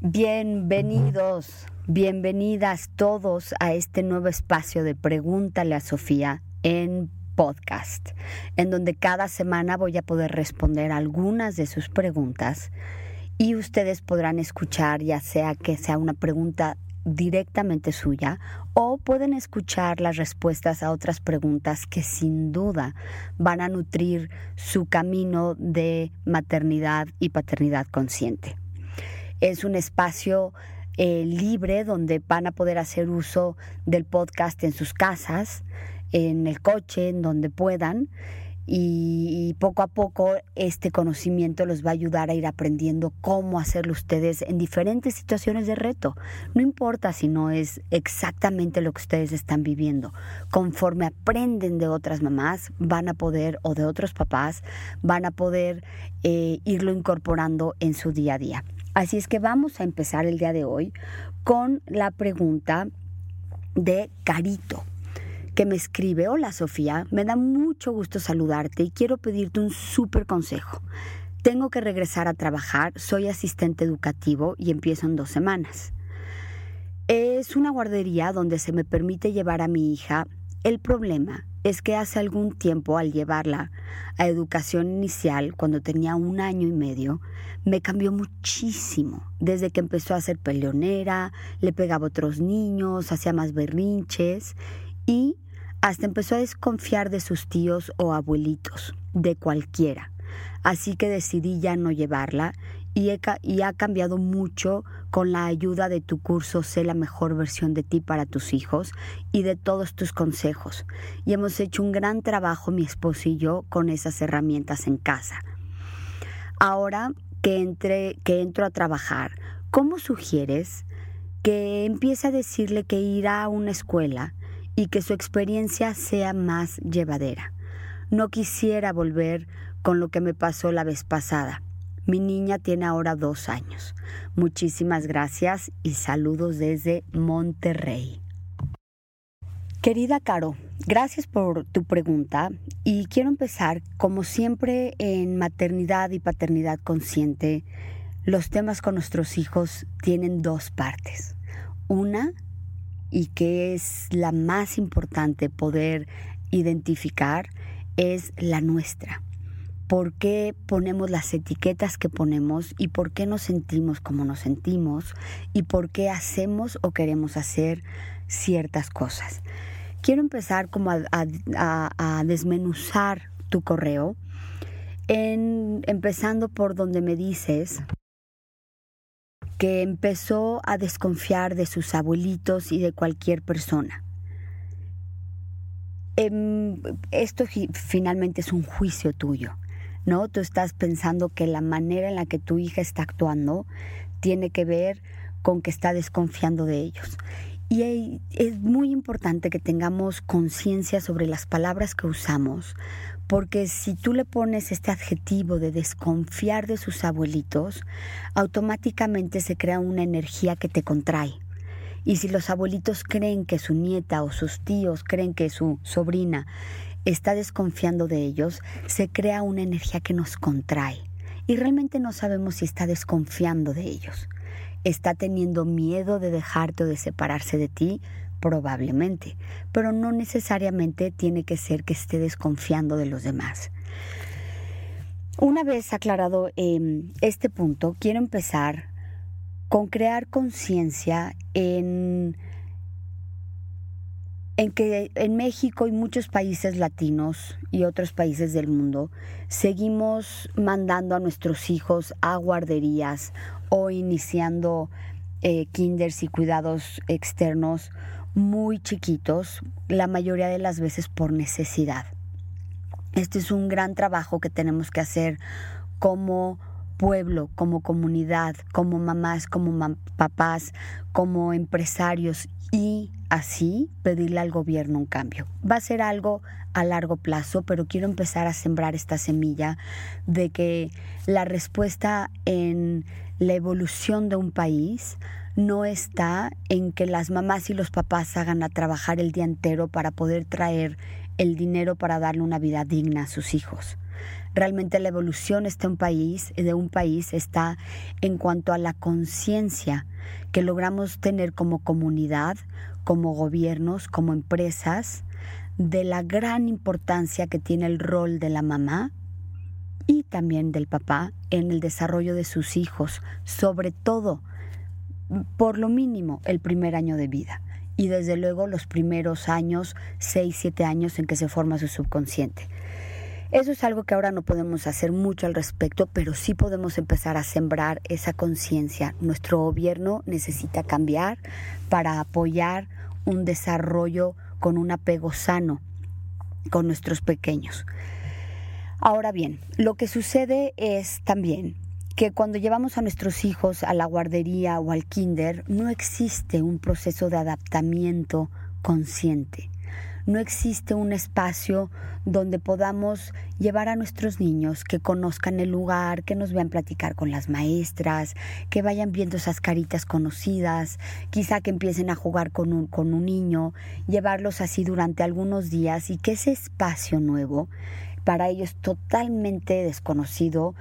Bienvenidos, bienvenidas todos a este nuevo espacio de Pregúntale a Sofía en podcast, en donde cada semana voy a poder responder algunas de sus preguntas y ustedes podrán escuchar ya sea que sea una pregunta directamente suya o pueden escuchar las respuestas a otras preguntas que sin duda van a nutrir su camino de maternidad y paternidad consciente. Es un espacio eh, libre donde van a poder hacer uso del podcast en sus casas, en el coche, en donde puedan. Y, poco a poco este conocimiento los va a ayudar a ir aprendiendo cómo hacerlo ustedes en diferentes situaciones de reto. No importa si no es exactamente lo que ustedes están viviendo. Conforme aprenden de otras mamás, van a poder, o de otros papás, van a poder eh, irlo incorporando en su día a día. Así es que vamos a empezar el día de hoy con la pregunta de Carito, que me escribe, hola Sofía, me da mucho gusto saludarte y quiero pedirte un súper consejo. Tengo que regresar a trabajar, soy asistente educativo y empiezo en dos semanas. Es una guardería donde se me permite llevar a mi hija. El problema es que hace algún tiempo al llevarla a educación inicial, cuando tenía un año y medio, me cambió muchísimo. Desde que empezó a ser peleonera, le pegaba a otros niños, hacía más berrinches y hasta empezó a desconfiar de sus tíos o abuelitos, de cualquiera. Así que decidí ya no llevarla y, ha cambiado mucho con la ayuda de tu curso Sé la mejor versión de ti para tus hijos y de todos tus consejos. Y hemos hecho un gran trabajo mi esposo y yo con esas herramientas en casa. Ahora que, entre, que entro a trabajar, ¿cómo sugieres que empiece a decirle que irá a una escuela y que su experiencia sea más llevadera? No quisiera volver con lo que me pasó la vez pasada mi niña tiene ahora dos años. Muchísimas gracias y saludos desde Monterrey. Querida Caro, gracias por tu pregunta y quiero empezar, como siempre en maternidad y paternidad consciente, los temas con nuestros hijos tienen dos partes. Una, y que es la más importante poder identificar, es la nuestra por qué ponemos las etiquetas que ponemos y por qué nos sentimos como nos sentimos y por qué hacemos o queremos hacer ciertas cosas. Quiero empezar como a, desmenuzar tu correo, empezando por donde me dices que empezó a desconfiar de sus abuelitos y de cualquier persona. Em, esto finalmente es un juicio tuyo. ¿No? Tú estás pensando que la manera en la que tu hija está actuando tiene que ver con que está desconfiando de ellos. Y es muy importante que tengamos conciencia sobre las palabras que usamos, porque si tú le pones este adjetivo de desconfiar de sus abuelitos, automáticamente se crea una energía que te contrae. Y si los abuelitos creen que su nieta o sus tíos creen que su sobrina está desconfiando de ellos, se crea una energía que nos contrae y realmente no sabemos si está desconfiando de ellos. ¿Está teniendo miedo de dejarte o de separarse de ti? Probablemente, pero no necesariamente tiene que ser que esté desconfiando de los demás. Una vez aclarado em, este punto, quiero empezar con crear conciencia en en que en México y muchos países latinos y otros países del mundo seguimos mandando a nuestros hijos a guarderías o iniciando eh, kinders y cuidados externos muy chiquitos, la mayoría de las veces por necesidad. Este es un gran trabajo que tenemos que hacer como pueblo, como comunidad, como mamás, como papás, como empresarios y así pedirle al gobierno un cambio. Va a ser algo a largo plazo, pero quiero empezar a sembrar esta semilla de que la respuesta en la evolución de un país no está en que las mamás y los papás hagan a trabajar el día entero para poder traer el dinero para darle una vida digna a sus hijos. Realmente la evolución está país, de un país está en cuanto a la conciencia que logramos tener como comunidad, como gobiernos, como empresas, de la gran importancia que tiene el rol de la mamá y también del papá en el desarrollo de sus hijos, sobre todo, por lo mínimo, el primer año de vida y desde luego los primeros años, 6, 7 años en que se forma su subconsciente. Eso es algo que ahora no podemos hacer mucho al respecto, pero sí podemos empezar a sembrar esa conciencia. Nuestro gobierno necesita cambiar para apoyar un desarrollo con un apego sano con nuestros pequeños. Ahora bien, lo que sucede es también que cuando llevamos a nuestros hijos a la guardería o al kinder no existe un proceso de adaptamiento consciente no existe un espacio donde podamos llevar a nuestros niños que conozcan el lugar, que nos vean platicar con las maestras, que vayan viendo esas caritas conocidas, quizá que empiecen a jugar con un, con un niño, llevarlos así durante algunos días y que ese espacio nuevo, para ellos totalmente desconocido,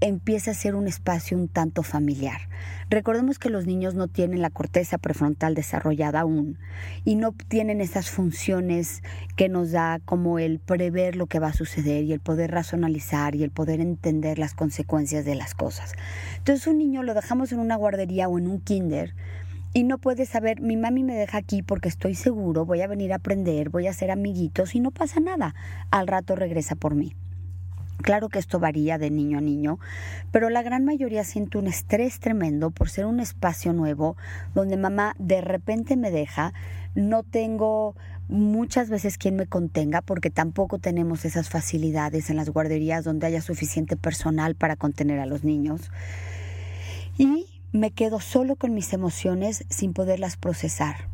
empieza a ser un espacio un tanto familiar. Recordemos que los niños no tienen la corteza prefrontal desarrollada aún y no tienen esas funciones que nos da como el prever lo que va a suceder y el poder racionalizar y el poder entender las consecuencias de las cosas. Entonces un niño lo dejamos en una guardería o en un kinder y no puede saber, mi mami me deja aquí porque estoy seguro, voy a venir a aprender, voy a ser amiguitos y no pasa nada. Al rato regresa por mí. Claro que esto varía de niño a niño, pero la gran mayoría siente un estrés tremendo por ser un espacio nuevo donde mamá de repente me deja, no tengo muchas veces quien me contenga porque tampoco tenemos esas facilidades en las guarderías donde haya suficiente personal para contener a los niños. Y me quedo solo con mis emociones sin poderlas procesar.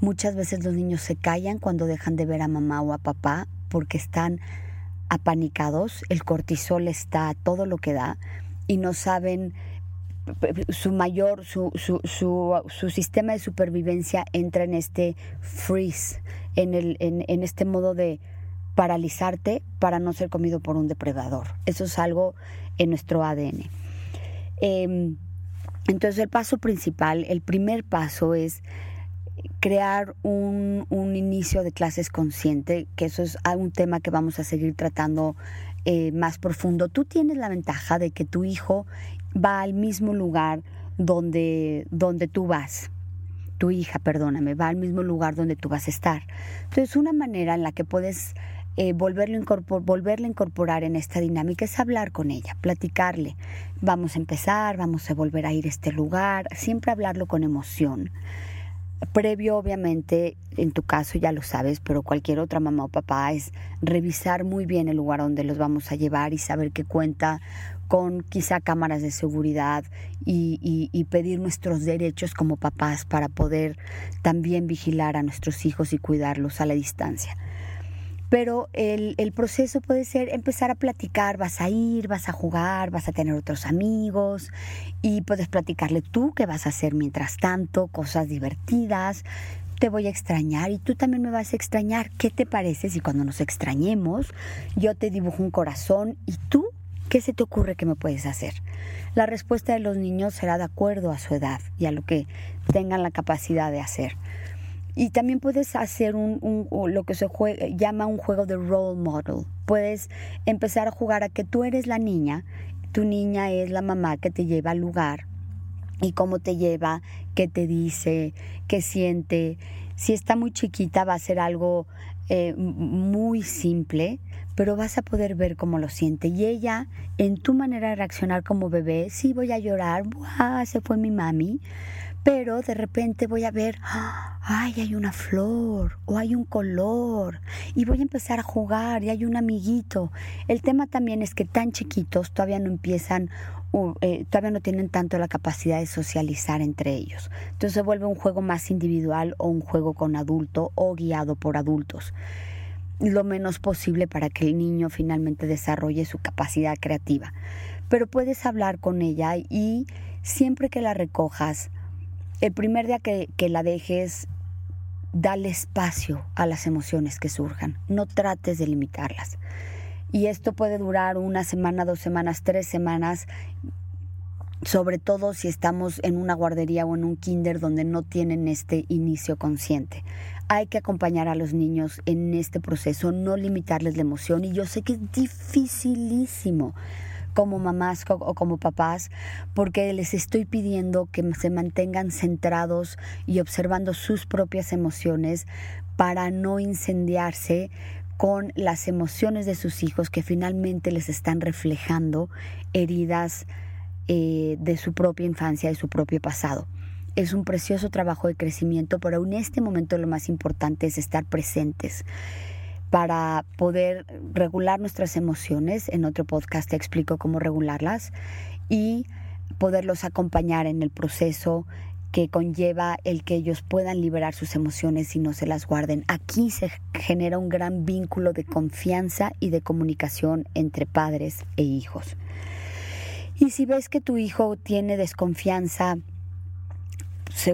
Muchas veces los niños se callan cuando dejan de ver a mamá o a papá porque están apanicados, el cortisol está a todo lo que da y no saben su mayor, su, su, su, sistema de supervivencia entra en este freeze, en, el, en, este modo de paralizarte para no ser comido por un depredador. Eso es algo en nuestro ADN. Em, entonces el paso principal, el primer paso es crear un, inicio de clases consciente, que eso es un tema que vamos a seguir tratando eh, más profundo. Tú tienes la ventaja de que tu hijo va al mismo lugar donde, donde tú vas. Tu hija, perdóname, va al mismo lugar donde tú vas a estar. Entonces, una manera en la que puedes eh, volverlo volverle a incorporar en esta dinámica es hablar con ella, platicarle. Vamos a empezar, vamos a volver a ir a este lugar, siempre hablarlo con emoción previo obviamente, en tu caso ya lo sabes, pero cualquier otra mamá o papá es revisar muy bien el lugar donde los vamos a llevar y saber que cuenta con quizá cámaras de seguridad y, y, pedir nuestros derechos como papás para poder también vigilar a nuestros hijos y cuidarlos a la distancia pero el, el, proceso puede ser empezar a platicar, vas a ir, vas a jugar, vas a tener otros amigos y puedes platicarle tú qué vas a hacer mientras tanto, cosas divertidas, te voy a extrañar y tú también me vas a extrañar. ¿Qué te parece si cuando nos extrañemos yo te dibujo un corazón y tú ¿Qué se te ocurre que me puedes hacer? La respuesta de los niños será de acuerdo a su edad y a lo que tengan la capacidad de hacer. Y también puedes hacer un, lo que se llama un juego de role model. Puedes empezar a jugar a que tú eres la niña, tu niña es la mamá que te lleva al lugar y cómo te lleva, qué te dice, qué siente. Si está muy chiquita va a ser algo eh, muy simple, pero vas a poder ver cómo lo siente. Y ella, en tu manera de reaccionar como bebé, sí voy a llorar, ¡buah! Se fue mi mami pero de repente voy a ver, ay, hay una flor o hay un color y voy a empezar a jugar y hay un amiguito. El tema también es que tan chiquitos todavía no empiezan, eh, todavía no tienen tanto la capacidad de socializar entre ellos. Entonces se vuelve un juego más individual o un juego con adulto o guiado por adultos. Lo menos posible para que el niño finalmente desarrolle su capacidad creativa. Pero puedes hablar con ella y siempre que la recojas, el primer día que, la dejes, dale espacio a las emociones que surjan. No trates de limitarlas. Y esto puede durar una semana, dos semanas, tres semanas sobre todo si estamos en una guardería o en un kinder donde no tienen este inicio consciente. Hay que acompañar a los niños en este proceso, no limitarles la emoción y yo sé que es dificilísimo como mamás o como papás, porque les estoy pidiendo que se mantengan centrados y observando sus propias emociones para no incendiarse con las emociones de sus hijos que finalmente les están reflejando heridas eh, de su propia infancia, de su propio pasado. Es un precioso trabajo de crecimiento, pero en este momento lo más importante es estar presentes para poder regular nuestras emociones. En otro podcast te explico cómo regularlas y poderlos acompañar en el proceso que conlleva el que ellos puedan liberar sus emociones y no se las guarden. Aquí se genera un gran vínculo de confianza y de comunicación entre padres e hijos. Y si ves que tu hijo tiene desconfianza,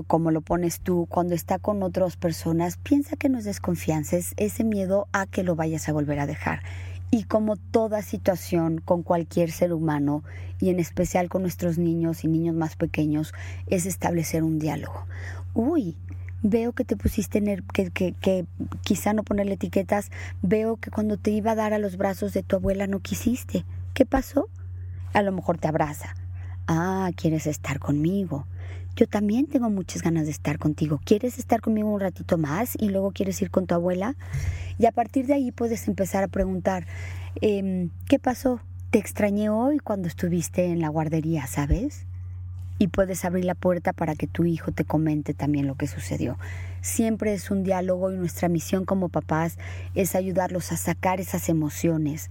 como lo pones tú, cuando está con otras personas, piensa que no es desconfianza, es ese miedo a que lo vayas a volver a dejar. Y como toda situación con cualquier ser humano, y en especial con nuestros niños y niños más pequeños, es establecer un diálogo. Uy, veo que te pusiste, que, que, que quizá no ponerle etiquetas, veo que cuando te iba a dar a los brazos de tu abuela no quisiste. ¿Qué pasó? A lo mejor te abraza. Ah, quieres estar conmigo. Yo también tengo muchas ganas de estar contigo. ¿Quieres estar conmigo un ratito más y luego quieres ir con tu abuela? Y a partir de ahí puedes empezar a preguntar, em, ¿qué pasó? Te extrañé hoy cuando estuviste en la guardería, ¿sabes? Y puedes abrir la puerta para que tu hijo te comente también lo que sucedió. Siempre es un diálogo y nuestra misión como papás es ayudarlos a sacar esas emociones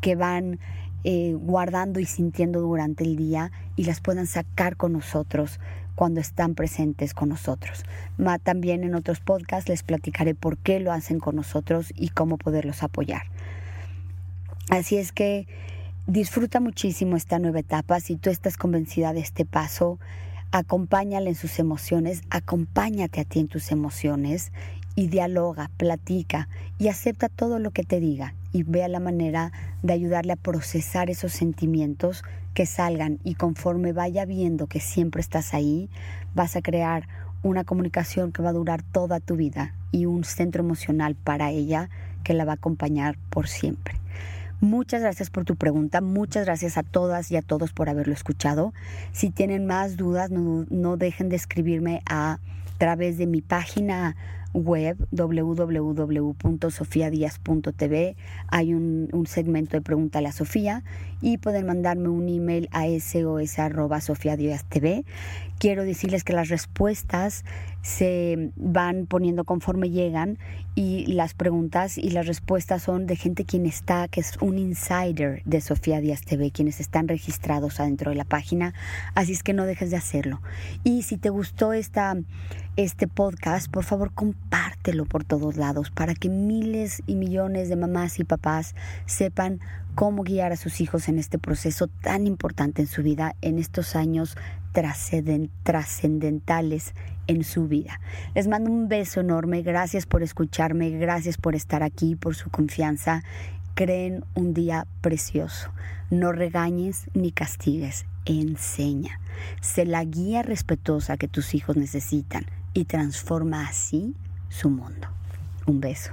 que van eh, guardando y sintiendo durante el día y las puedan sacar con nosotros cuando están presentes con nosotros. también en otros podcasts les platicaré por qué lo hacen con nosotros y cómo poderlos apoyar. Así es que disfruta muchísimo esta nueva etapa. Si tú estás convencida de este paso, acompáñale en sus emociones, acompáñate a ti en tus emociones y dialoga, platica y acepta todo lo que te diga y vea la manera de ayudarle a procesar esos sentimientos que salgan y conforme vaya viendo que siempre estás ahí, vas a crear una comunicación que va a durar toda tu vida y un centro emocional para ella que la va a acompañar por siempre. Muchas gracias por tu pregunta, muchas gracias a todas y a todos por haberlo escuchado. Si tienen más dudas, no, no dejen de escribirme a través de mi página web www.sofiadias.tv hay un, un, segmento de Pregúntale a Sofía y pueden mandarme un email a sos.sofiadias.tv quiero decirles que las respuestas se van poniendo conforme llegan y las preguntas y las respuestas son de gente quien está, que es un insider de Sofía Díaz TV, quienes están registrados adentro de la página, así es que no dejes de hacerlo. Y si te gustó esta, este podcast, por favor compártelo por todos lados para que miles y millones de mamás y papás sepan cómo guiar a sus hijos en este proceso tan importante en su vida, en estos años trascendentales en su vida. Les mando un beso enorme, gracias por escucharme, gracias por estar aquí, por su confianza. Creen un día precioso. No regañes ni castigues, enseña. Sé la guía respetuosa que tus hijos necesitan y transforma así su mundo. Un beso.